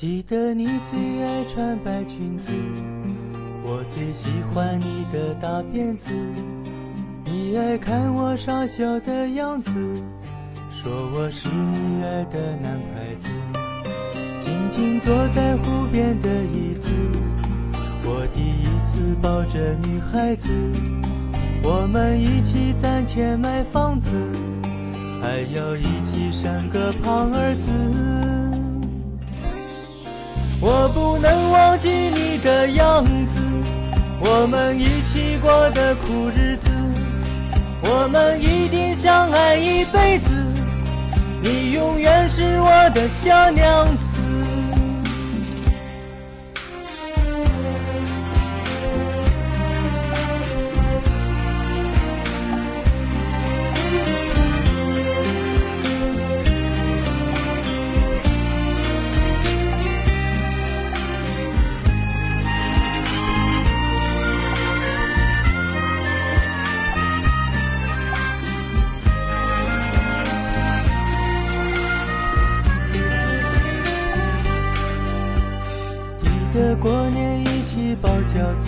记得你最爱穿白裙子，我最喜欢你的大辫子。你爱看我傻笑的样子，说我是你爱的男孩子。静静坐在湖边的椅子，我第一次抱着女孩子。我们一起攒钱买房子，还要一起生个胖儿子。我不能忘记你的样子，我们一起过的苦日子，我们一定相爱一辈子，你永远是我的小娘子。得过年一起包饺子，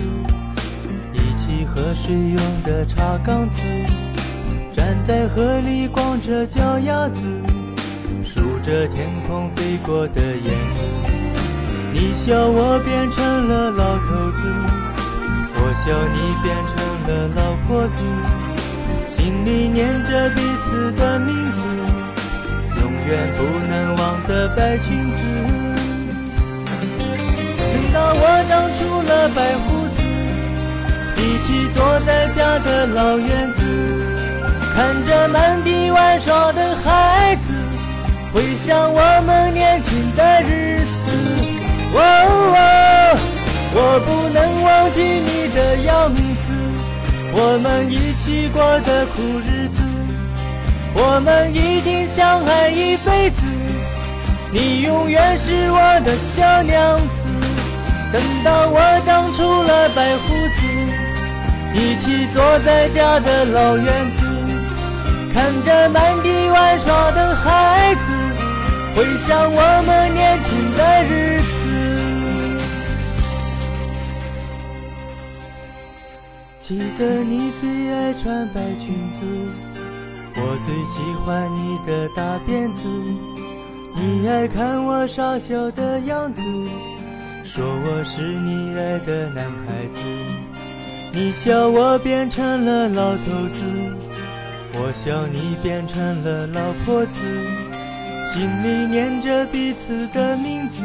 一起喝水用的茶缸子，站在河里光着脚丫子，数着天空飞过的燕子。你笑我变成了老头子，我笑你变成了老婆子，心里念着彼此的名字，永远不能忘的白裙子。长出了白胡子，一起坐在家的老院子，看着满地玩耍的孩子，回想我们年轻的日子。哦哦，我不能忘记你的样子，我们一起过的苦日子，我们一定相爱一辈子，你永远是我的小娘子。等到我长出了白胡子，一起坐在家的老院子，看着满地玩耍的孩子，回想我们年轻的日子。记得你最爱穿白裙子，我最喜欢你的大辫子，你爱看我傻笑的样子。说我是你爱的男孩子，你笑我变成了老头子，我笑你变成了老婆子，心里念着彼此的名字，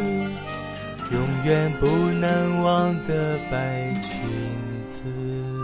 永远不能忘的白裙子。